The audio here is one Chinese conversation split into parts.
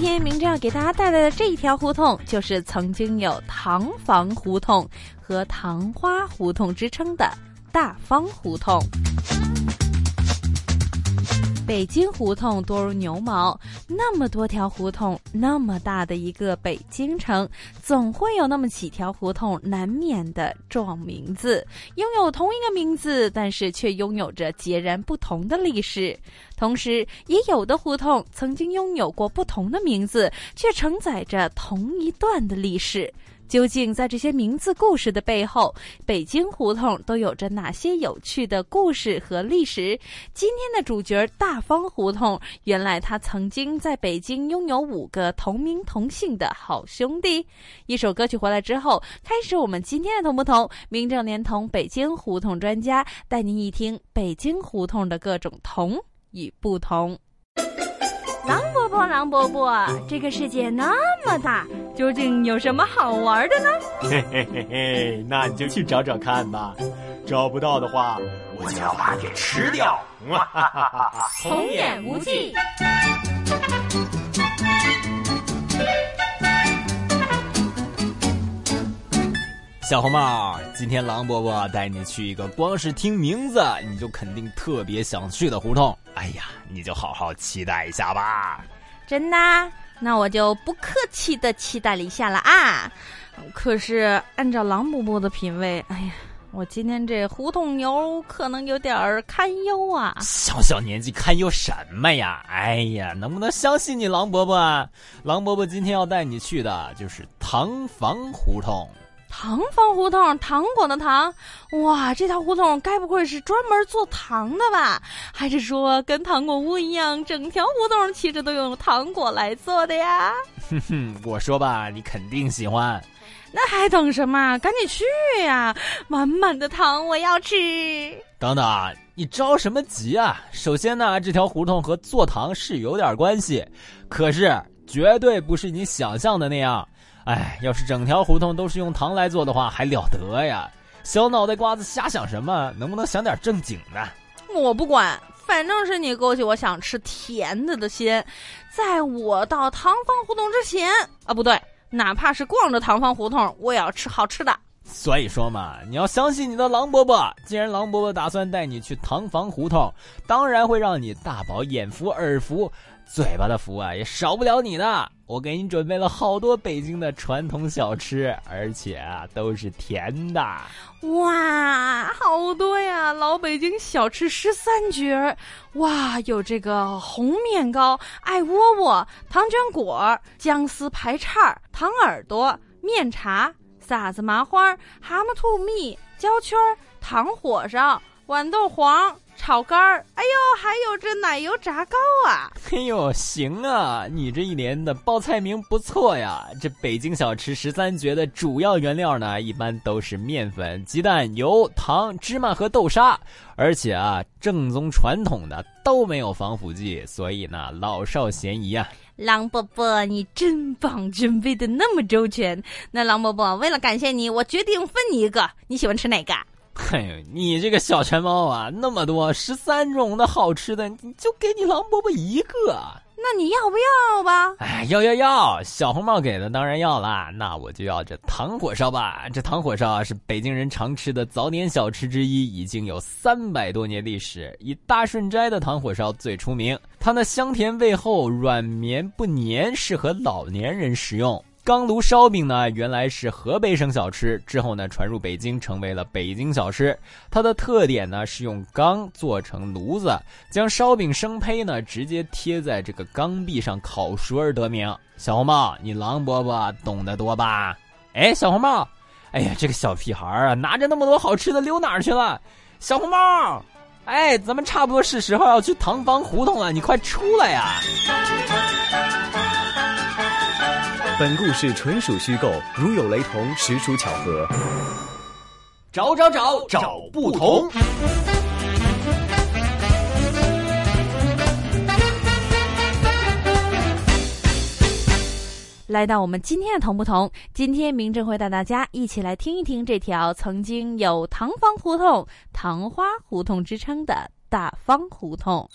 今天明正要给大家带来的这一条胡同，就是曾经有“糖房胡同”和“糖花胡同”之称的大方胡同。北京胡同多如牛毛，那么多条胡同，那么大的一个北京城，总会有那么几条胡同难免的撞名字，拥有同一个名字，但是却拥有着截然不同的历史。同时，也有的胡同曾经拥有过不同的名字，却承载着同一段的历史。究竟在这些名字故事的背后，北京胡同都有着哪些有趣的故事和历史？今天的主角大方胡同，原来他曾经在北京拥有五个同名同姓的好兄弟。一首歌曲回来之后，开始我们今天的同不同？名正连同北京胡同专家带您一听北京胡同的各种同与不同。狼狼伯伯，这个世界那么大，究竟有什么好玩的呢？嘿嘿嘿嘿，那你就去找找看吧。找不到的话，我就要把你给吃掉。哈哈哈哈童言无忌。小红帽，今天狼伯伯带你去一个光是听名字你就肯定特别想去的胡同。哎呀，你就好好期待一下吧。真的？那我就不客气的期待了一下了啊。可是按照狼伯伯的品味，哎呀，我今天这胡同牛可能有点儿堪忧啊。小小年纪堪忧什么呀？哎呀，能不能相信你狼伯伯？狼伯伯今天要带你去的就是唐房胡同。糖坊胡同，糖果的糖，哇，这条胡同该不会是专门做糖的吧？还是说跟糖果屋一样，整条胡同其实都用糖果来做的呀？哼哼，我说吧，你肯定喜欢。那还等什么？赶紧去呀！满满的糖，我要吃。等等，你着什么急啊？首先呢，这条胡同和做糖是有点关系，可是绝对不是你想象的那样。哎，要是整条胡同都是用糖来做的话，还了得呀！小脑袋瓜子瞎想什么？能不能想点正经的？我不管，反正是你勾起我想吃甜的的心。在我到糖坊胡同之前啊，不对，哪怕是逛着糖坊胡同，我也要吃好吃的。所以说嘛，你要相信你的狼伯伯。既然狼伯伯打算带你去糖坊胡同，当然会让你大饱眼福、耳福。嘴巴的福啊，也少不了你的。我给你准备了好多北京的传统小吃，而且啊都是甜的。哇，好多呀！老北京小吃十三绝，哇，有这个红面糕、艾窝窝、糖卷果、姜丝排叉、糖耳朵、面茶、撒子麻花、蛤蟆兔蜜、焦圈、糖火烧、豌豆黄。炒肝儿，哎呦，还有这奶油炸糕啊！哎呦，行啊，你这一年的报菜名不错呀。这北京小吃十三绝的主要原料呢，一般都是面粉、鸡蛋、油、糖、芝麻和豆沙，而且啊，正宗传统的都没有防腐剂，所以呢，老少咸宜啊。狼伯伯，你真棒，准备的那么周全。那狼伯伯，为了感谢你，我决定分你一个，你喜欢吃哪个？嘿，你这个小馋猫啊，那么多十三种的好吃的，你就给你狼伯伯一个。那你要不要吧？哎，要要要！小红帽给的当然要啦。那我就要这糖火烧吧。这糖火烧啊，是北京人常吃的早点小吃之一，已经有三百多年历史。以大顺斋的糖火烧最出名，它那香甜味厚，软绵不粘，适合老年人食用。钢炉烧饼呢，原来是河北省小吃，之后呢传入北京，成为了北京小吃。它的特点呢是用钢做成炉子，将烧饼生胚呢直接贴在这个钢壁上烤熟而得名。小红帽，你狼伯伯懂得多吧？哎，小红帽，哎呀，这个小屁孩儿啊，拿着那么多好吃的溜哪儿去了？小红帽，哎，咱们差不多是时候要去唐房胡同了，你快出来呀！本故事纯属虚构，如有雷同，实属巧合。找找找找不同。来到我们今天的同不同，今天明正会带大家一起来听一听这条曾经有“唐房胡同”“糖花胡同”之称的大方胡同。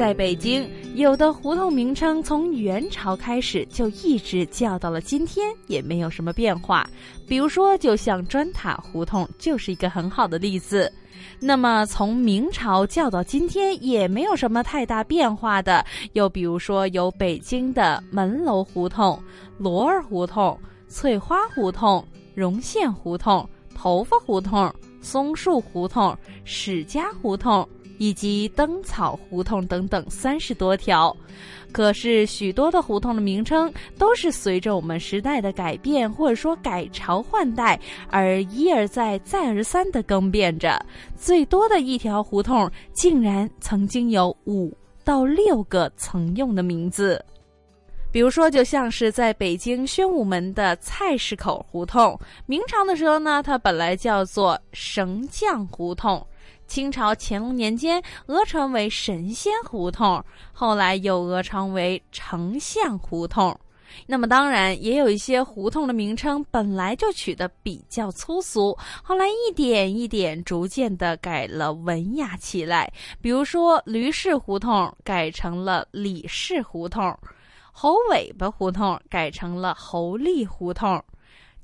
在北京，有的胡同名称从元朝开始就一直叫到了今天，也没有什么变化。比如说，就像砖塔胡同就是一个很好的例子。那么从明朝叫到今天也没有什么太大变化的，又比如说有北京的门楼胡同、罗儿胡同、翠花胡同、绒线胡同、头发胡同、松树胡同、史家胡同。以及灯草胡同等等三十多条，可是许多的胡同的名称都是随着我们时代的改变，或者说改朝换代而一而再、再而三的更变着。最多的一条胡同竟然曾经有五到六个曾用的名字，比如说，就像是在北京宣武门的菜市口胡同，明朝的时候呢，它本来叫做绳匠胡同。清朝乾隆年间，讹传为神仙胡同，后来又讹传为丞相胡同。那么，当然也有一些胡同的名称本来就取得比较粗俗，后来一点一点逐渐的改了文雅起来。比如说，驴市胡同改成了李氏胡同，猴尾巴胡同改成了猴力胡同，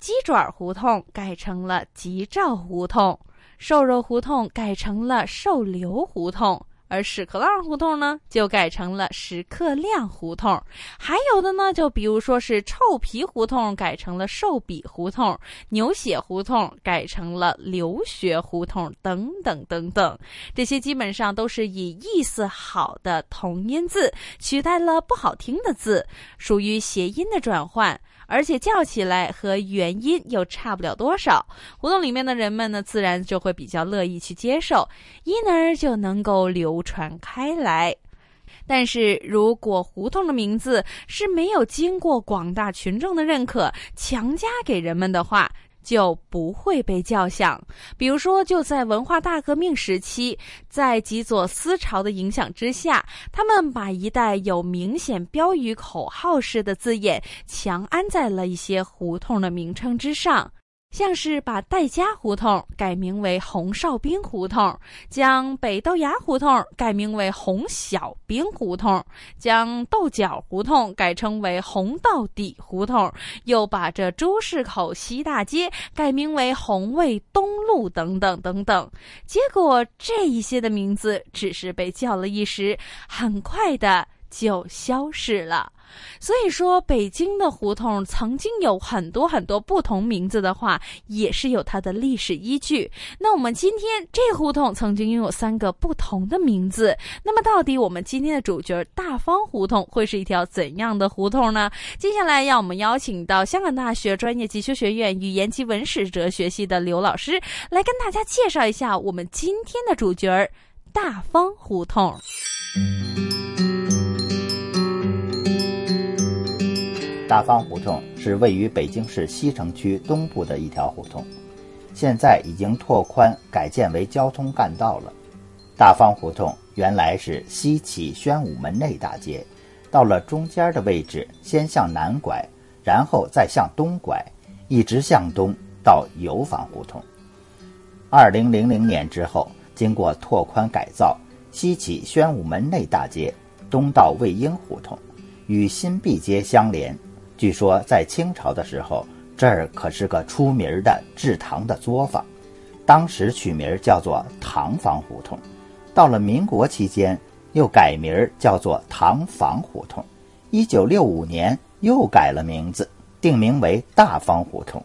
鸡爪胡同改成了吉兆胡同。瘦肉胡同改成了瘦流胡同，而屎壳郎胡同呢，就改成了屎壳亮胡同。还有的呢，就比如说是臭皮胡同改成了瘦笔胡同，牛血胡同改成了流血胡同，等等等等。这些基本上都是以意思好的同音字取代了不好听的字，属于谐音的转换。而且叫起来和原音又差不了多少，胡同里面的人们呢，自然就会比较乐意去接受，因而就能够流传开来。但是如果胡同的名字是没有经过广大群众的认可，强加给人们的话，就不会被叫响。比如说，就在文化大革命时期，在极左思潮的影响之下，他们把一带有明显标语口号式的字眼强安在了一些胡同的名称之上。像是把戴家胡同改名为红哨兵胡同，将北豆芽胡同改名为红小兵胡同，将豆角胡同改称为红到底胡同，又把这朱市口西大街改名为红卫东路等等等等。结果这一些的名字只是被叫了一时，很快的就消失了。所以说，北京的胡同曾经有很多很多不同名字的话，也是有它的历史依据。那我们今天这胡同曾经拥有三个不同的名字，那么到底我们今天的主角大方胡同会是一条怎样的胡同呢？接下来，让我们邀请到香港大学专业技修学院语言及文史哲学系的刘老师来跟大家介绍一下我们今天的主角大方胡同。大方胡同是位于北京市西城区东部的一条胡同，现在已经拓宽改建为交通干道了。大方胡同原来是西起宣武门内大街，到了中间的位置，先向南拐，然后再向东拐，一直向东到油坊胡同。二零零零年之后，经过拓宽改造，西起宣武门内大街，东到魏婴胡同，与新毕街相连。据说在清朝的时候，这儿可是个出名的制糖的作坊，当时取名叫做糖坊胡同。到了民国期间，又改名叫做糖坊胡同。一九六五年又改了名字，定名为大方胡同。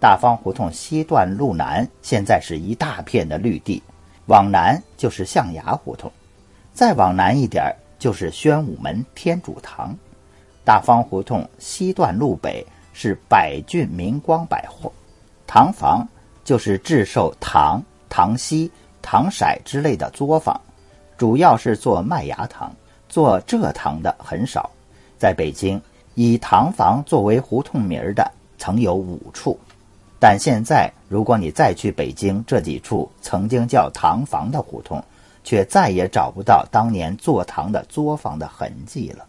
大方胡同西段路南现在是一大片的绿地，往南就是象牙胡同，再往南一点就是宣武门天主堂。大方胡同西段路北是百骏明光百货，堂房就是制售糖、糖稀、糖色之类的作坊，主要是做麦芽糖，做蔗糖的很少。在北京，以糖房作为胡同名儿的曾有五处，但现在如果你再去北京这几处曾经叫糖房的胡同，却再也找不到当年做糖的作坊的痕迹了。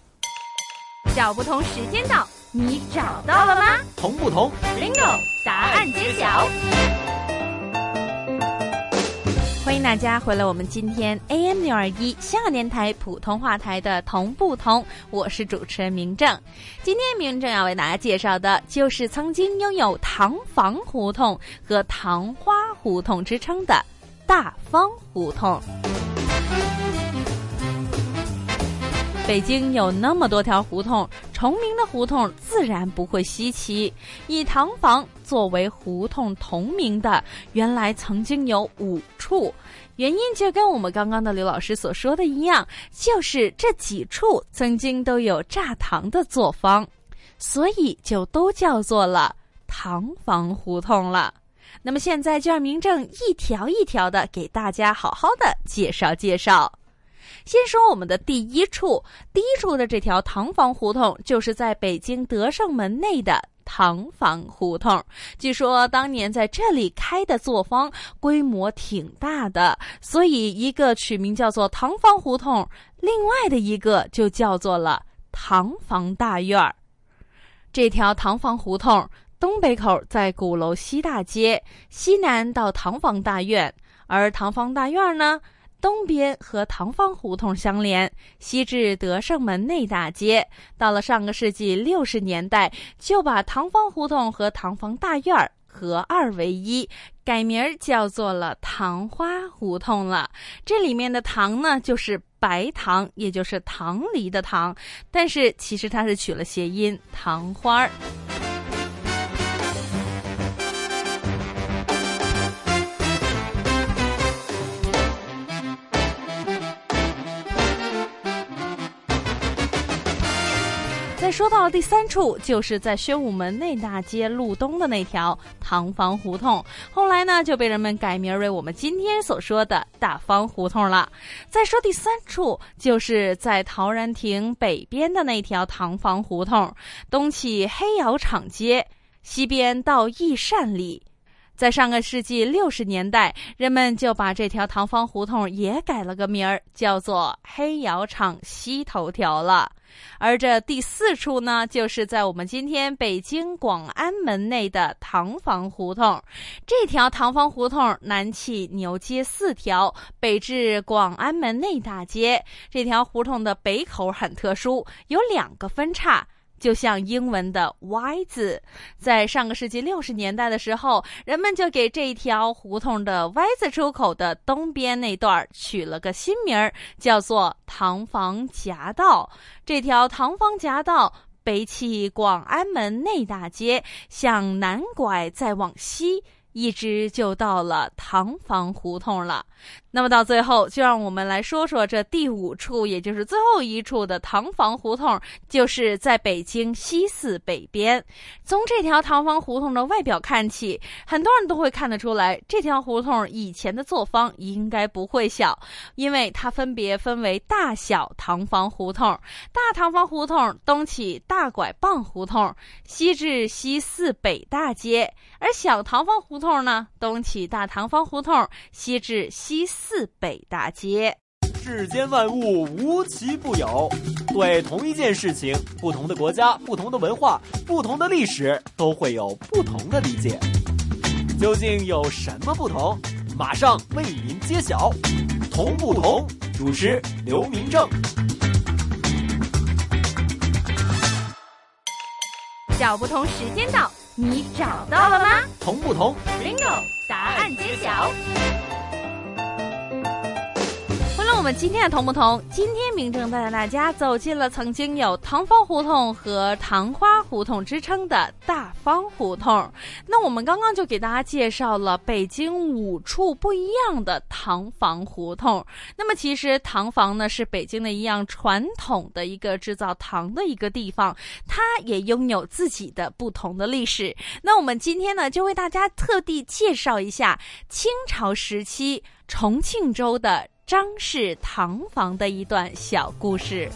小不同时间到，你找到了吗？同不同？Bingo！答案揭晓。欢迎大家回来，我们今天 AM 六二一香港电台普通话台的同不同，我是主持人明正。今天明正要为大家介绍的就是曾经拥有糖房胡同和糖花胡同之称的大方胡同。北京有那么多条胡同，重名的胡同自然不会稀奇。以唐房作为胡同同名的，原来曾经有五处，原因就跟我们刚刚的刘老师所说的一样，就是这几处曾经都有榨糖的作坊，所以就都叫做了糖房胡同了。那么现在就让明正一条一条的给大家好好的介绍介绍。先说我们的第一处，第一处的这条唐房胡同，就是在北京德胜门内的唐房胡同。据说当年在这里开的作坊规模挺大的，所以一个取名叫做唐房胡同，另外的一个就叫做了唐房大院儿。这条唐房胡同东北口在鼓楼西大街，西南到唐房大院，而唐房大院呢？东边和唐坊胡同相连，西至德胜门内大街。到了上个世纪六十年代，就把唐坊胡同和唐坊大院合二为一，改名叫做了糖花胡同了。这里面的“糖”呢，就是白糖，也就是糖梨的“糖”，但是其实它是取了谐音“糖花儿”。说到了第三处，就是在宣武门内大街路东的那条唐房胡同，后来呢就被人们改名为我们今天所说的大方胡同了。再说第三处，就是在陶然亭北边的那条唐房胡同，东起黑窑厂街，西边到义善里。在上个世纪六十年代，人们就把这条唐坊胡同也改了个名儿，叫做黑窑厂西头条了。而这第四处呢，就是在我们今天北京广安门内的唐房胡同。这条唐房胡同南起牛街四条，北至广安门内大街。这条胡同的北口很特殊，有两个分叉。就像英文的 Y 字，在上个世纪六十年代的时候，人们就给这一条胡同的 Y 字出口的东边那段取了个新名儿，叫做唐坊夹道。这条唐坊夹道北起广安门内大街，向南拐，再往西。一直就到了糖坊胡同了，那么到最后，就让我们来说说这第五处，也就是最后一处的糖坊胡同，就是在北京西四北边。从这条糖坊胡同的外表看起，很多人都会看得出来，这条胡同以前的作坊应该不会小，因为它分别分为大小糖坊胡同。大糖坊胡同东起大拐棒胡同，西至西四北大街，而小糖坊胡同。通呢，东起大唐方胡同，西至西四北大街。世间万物无奇不有，对同一件事情，不同的国家、不同的文化、不同的历史，都会有不同的理解。究竟有什么不同？马上为您揭晓。同不同？主持刘明正。小不同时间到。你找到了吗？同不同？Bingo！答案揭晓。们今天的同不同？今天明正带着大家走进了曾经有唐方胡同和糖花胡同之称的大方胡同。那我们刚刚就给大家介绍了北京五处不一样的糖房胡同。那么其实糖房呢是北京的一样传统的一个制造糖的一个地方，它也拥有自己的不同的历史。那我们今天呢就为大家特地介绍一下清朝时期重庆州的。张氏堂房的一段小故事。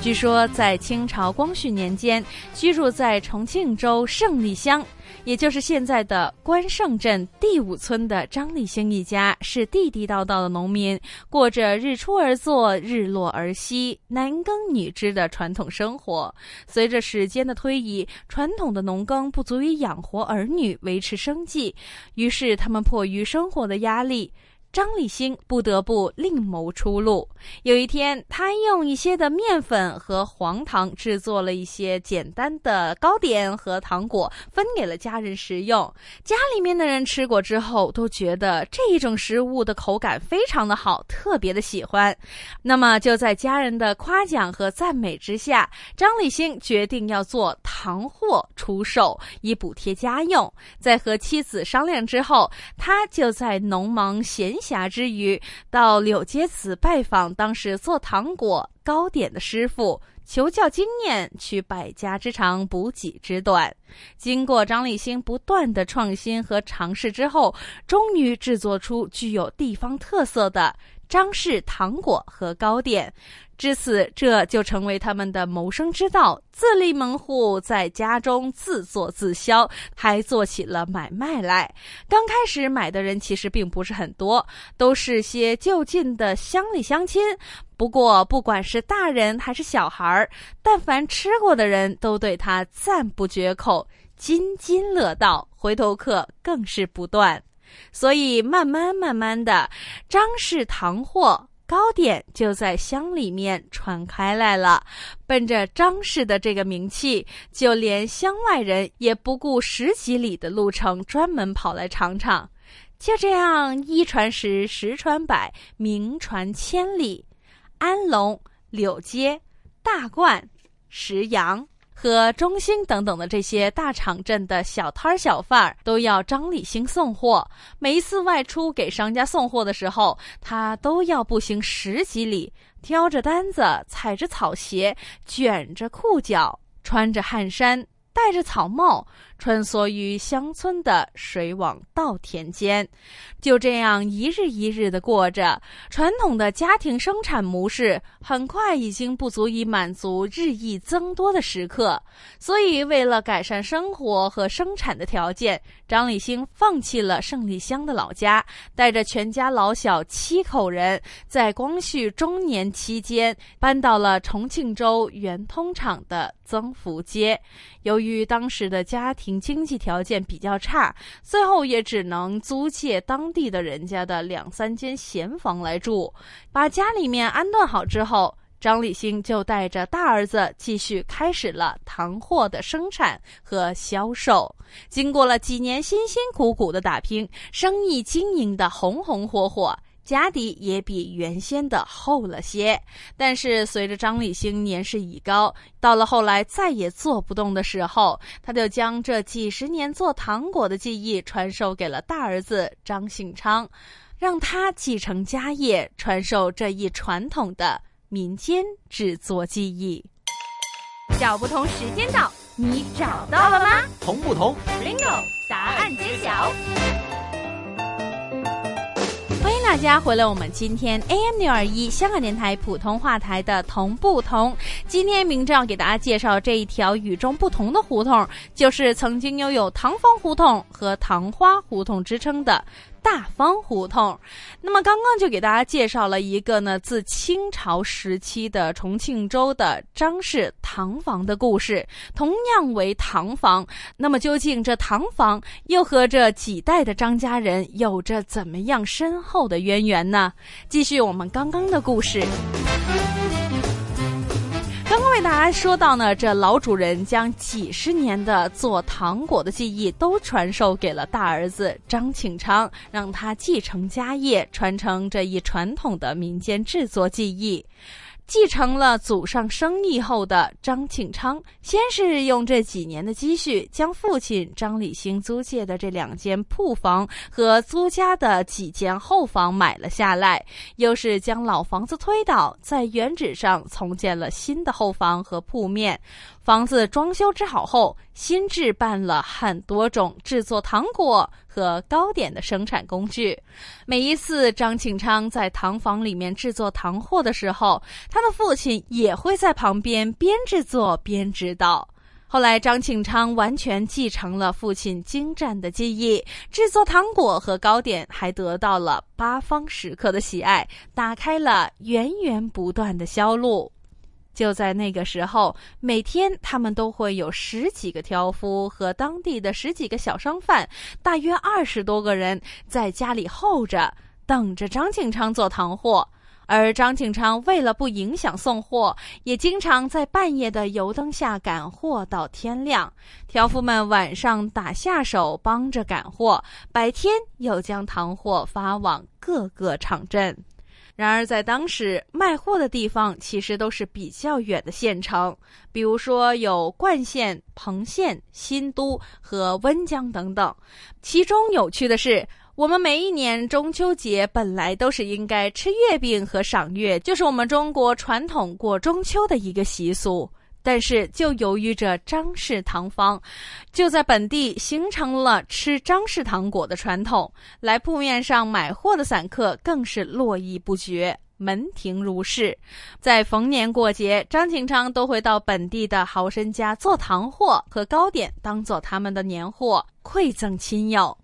据说，在清朝光绪年间，居住在重庆州胜利乡。也就是现在的关胜镇第五村的张立兴一家，是地地道道的农民，过着日出而作、日落而息、男耕女织的传统生活。随着时间的推移，传统的农耕不足以养活儿女、维持生计，于是他们迫于生活的压力。张立兴不得不另谋出路。有一天，他用一些的面粉和黄糖制作了一些简单的糕点和糖果，分给了家人食用。家里面的人吃过之后，都觉得这一种食物的口感非常的好，特别的喜欢。那么，就在家人的夸奖和赞美之下，张立兴决定要做糖货出售，以补贴家用。在和妻子商量之后，他就在农忙闲。暇之余，到柳街子拜访当时做糖果糕点的师傅，求教经验，取百家之长，补己之短。经过张立新不断的创新和尝试之后，终于制作出具有地方特色的张氏糖果和糕点。至此，这就成为他们的谋生之道。自立门户，在家中自作自销，还做起了买卖来。刚开始买的人其实并不是很多，都是些就近的乡里乡亲。不过，不管是大人还是小孩，但凡吃过的人都对他赞不绝口，津津乐道，回头客更是不断。所以，慢慢慢慢的，张氏糖货。糕点就在乡里面传开来了，奔着张氏的这个名气，就连乡外人也不顾十几里的路程，专门跑来尝尝。就这样，一传十，十传百，名传千里。安龙、柳街、大观、石阳。和中兴等等的这些大厂镇的小摊小贩儿都要张立兴送货。每一次外出给商家送货的时候，他都要步行十几里，挑着担子，踩着草鞋，卷着裤脚，穿着汗衫。戴着草帽，穿梭于乡村的水网稻田间，就这样一日一日的过着。传统的家庭生产模式很快已经不足以满足日益增多的食客，所以为了改善生活和生产的条件，张立兴放弃了胜利乡的老家，带着全家老小七口人，在光绪中年期间搬到了重庆州圆通厂的增福街。由于当时的家庭经济条件比较差，最后也只能租借当地的人家的两三间闲房来住。把家里面安顿好之后，张立兴就带着大儿子继续开始了糖货的生产和销售。经过了几年辛辛苦苦的打拼，生意经营的红红火火。家底也比原先的厚了些，但是随着张立兴年事已高，到了后来再也做不动的时候，他就将这几十年做糖果的技艺传授给了大儿子张信昌，让他继承家业，传授这一传统的民间制作技艺。小不同时间到，你找到了吗？同不同？Bingo，答案揭晓。大家回来，我们今天 AM 六二一香港电台普通话台的同不同。今天明正要给大家介绍这一条与众不同的胡同，就是曾经拥有糖坊胡同和糖花胡同之称的。大方胡同，那么刚刚就给大家介绍了一个呢，自清朝时期的重庆州的张氏糖房的故事，同样为糖房。那么究竟这糖房又和这几代的张家人有着怎么样深厚的渊源呢？继续我们刚刚的故事。刚刚为大家说到呢，这老主人将几十年的做糖果的技艺都传授给了大儿子张庆昌，让他继承家业，传承这一传统的民间制作技艺。继承了祖上生意后的张庆昌，先是用这几年的积蓄，将父亲张立兴租借的这两间铺房和租家的几间后房买了下来，又是将老房子推倒，在原址上重建了新的后房和铺面。房子装修之好后，新置办了很多种制作糖果和糕点的生产工具。每一次张庆昌在糖房里面制作糖货的时候，他的父亲也会在旁边边制作边指导。后来，张庆昌完全继承了父亲精湛的技艺，制作糖果和糕点还得到了八方食客的喜爱，打开了源源不断的销路。就在那个时候，每天他们都会有十几个挑夫和当地的十几个小商贩，大约二十多个人在家里候着，等着张庆昌做糖货。而张庆昌为了不影响送货，也经常在半夜的油灯下赶货到天亮。挑夫们晚上打下手帮着赶货，白天又将糖货发往各个场镇。然而，在当时卖货的地方其实都是比较远的县城，比如说有冠县、彭县、新都和温江等等。其中有趣的是，我们每一年中秋节本来都是应该吃月饼和赏月，就是我们中国传统过中秋的一个习俗。但是，就由于这张氏糖坊，就在本地形成了吃张氏糖果的传统。来铺面上买货的散客更是络绎不绝，门庭如市。在逢年过节，张庆昌都会到本地的豪绅家做糖货和糕点，当做他们的年货馈赠亲友。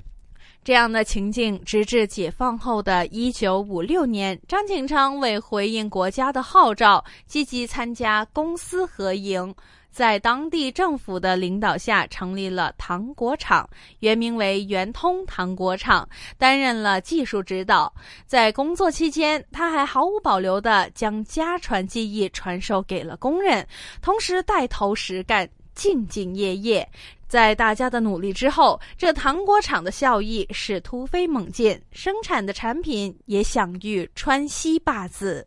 这样的情境，直至解放后的一九五六年，张景昌为回应国家的号召，积极参加公私合营，在当地政府的领导下成立了糖果厂，原名为圆通糖果厂，担任了技术指导。在工作期间，他还毫无保留地将家传技艺传授给了工人，同时带头实干，兢兢业业。在大家的努力之后，这糖果厂的效益是突飞猛进，生产的产品也享誉川西八字。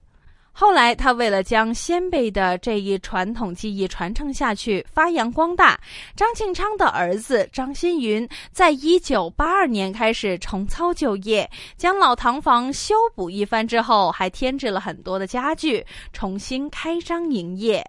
后来，他为了将先辈的这一传统技艺传承下去、发扬光大，张庆昌的儿子张新云在一九八二年开始重操旧业，将老糖房修补一番之后，还添置了很多的家具，重新开张营业。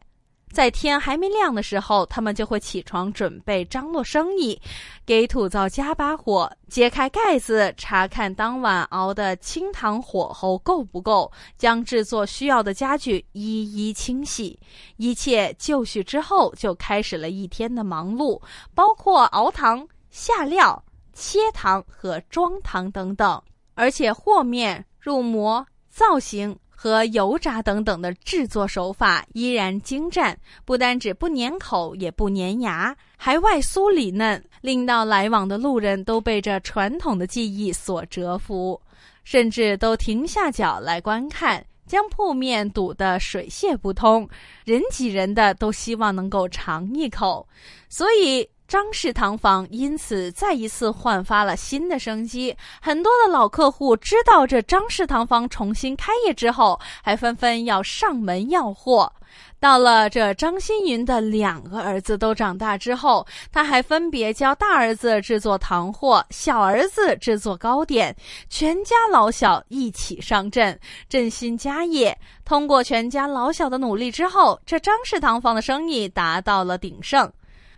在天还没亮的时候，他们就会起床准备张罗生意，给土灶加把火，揭开盖子查看当晚熬的清糖火候够不够，将制作需要的家具一一清洗。一切就绪之后，就开始了一天的忙碌，包括熬糖、下料、切糖和装糖等等，而且和面、入模、造型。和油炸等等的制作手法依然精湛，不单只不粘口，也不粘牙，还外酥里嫩，令到来往的路人都被这传统的技艺所折服，甚至都停下脚来观看，将铺面堵得水泄不通，人挤人的都希望能够尝一口，所以。张氏糖坊因此再一次焕发了新的生机，很多的老客户知道这张氏糖坊重新开业之后，还纷纷要上门要货。到了这张新云的两个儿子都长大之后，他还分别教大儿子制作糖货，小儿子制作糕点，全家老小一起上阵，振兴家业。通过全家老小的努力之后，这张氏糖坊的生意达到了鼎盛。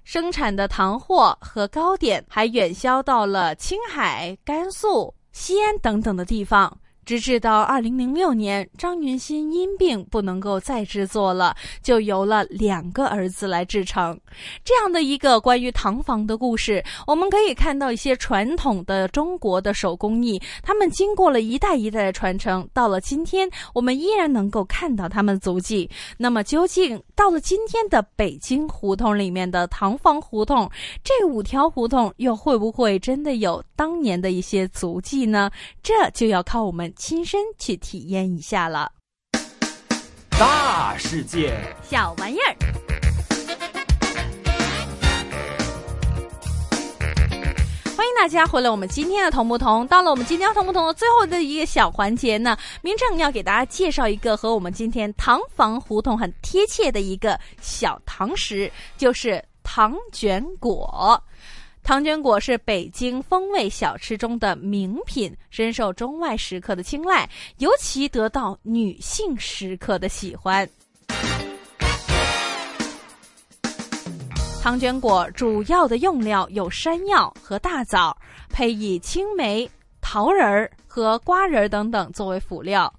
生产的糖货和糕点还远销到了青海、甘肃、西安等等的地方。直至到二零零六年，张云新因病不能够再制作了，就由了两个儿子来制成。这样的一个关于糖坊的故事，我们可以看到一些传统的中国的手工艺，他们经过了一代一代的传承，到了今天，我们依然能够看到他们足迹。那么，究竟到了今天的北京胡同里面的糖坊胡同，这五条胡同又会不会真的有当年的一些足迹呢？这就要靠我们。亲身去体验一下了。大世界。小玩意儿，欢迎大家回来，我们今天的同不同，到了我们今天同不同的最后的一个小环节呢，明正要给大家介绍一个和我们今天糖房胡同很贴切的一个小糖食，就是糖卷果。糖卷果是北京风味小吃中的名品，深受中外食客的青睐，尤其得到女性食客的喜欢。糖卷果主要的用料有山药和大枣，配以青梅、桃仁儿和瓜仁儿等等作为辅料。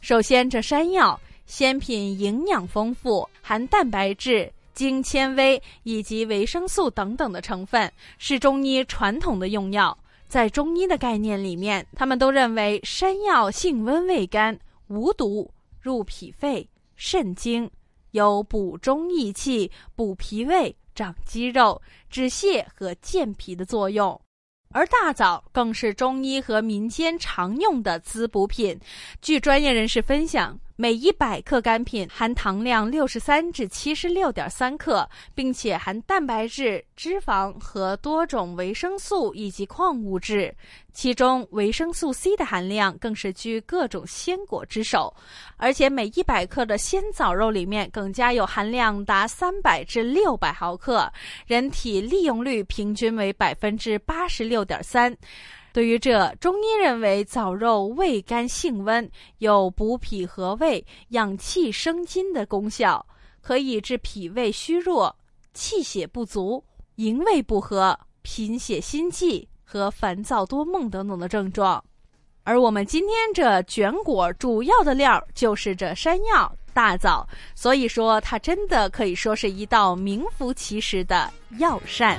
首先，这山药鲜品营养丰富，含蛋白质、精纤维以及维生素等等的成分，是中医传统的用药。在中医的概念里面，他们都认为山药性温味甘，无毒，入脾肺、肾经，有补中益气、补脾胃、长肌肉、止泻和健脾的作用。而大枣更是中医和民间常用的滋补品。据专业人士分享，每一百克干品含糖量六十三至七十六点三克，并且含蛋白质、脂肪和多种维生素以及矿物质。其中维生素 C 的含量更是居各种鲜果之首，而且每一百克的鲜枣肉里面更加有含量达三百至六百毫克，人体利用率平均为百分之八十六点三。对于这，中医认为枣肉味甘性温，有补脾和胃、养气生津的功效，可以治脾胃虚弱、气血不足、营卫不和、贫血心悸和烦躁多梦等等的症状。而我们今天这卷果主要的料就是这山药、大枣，所以说它真的可以说是一道名副其实的药膳。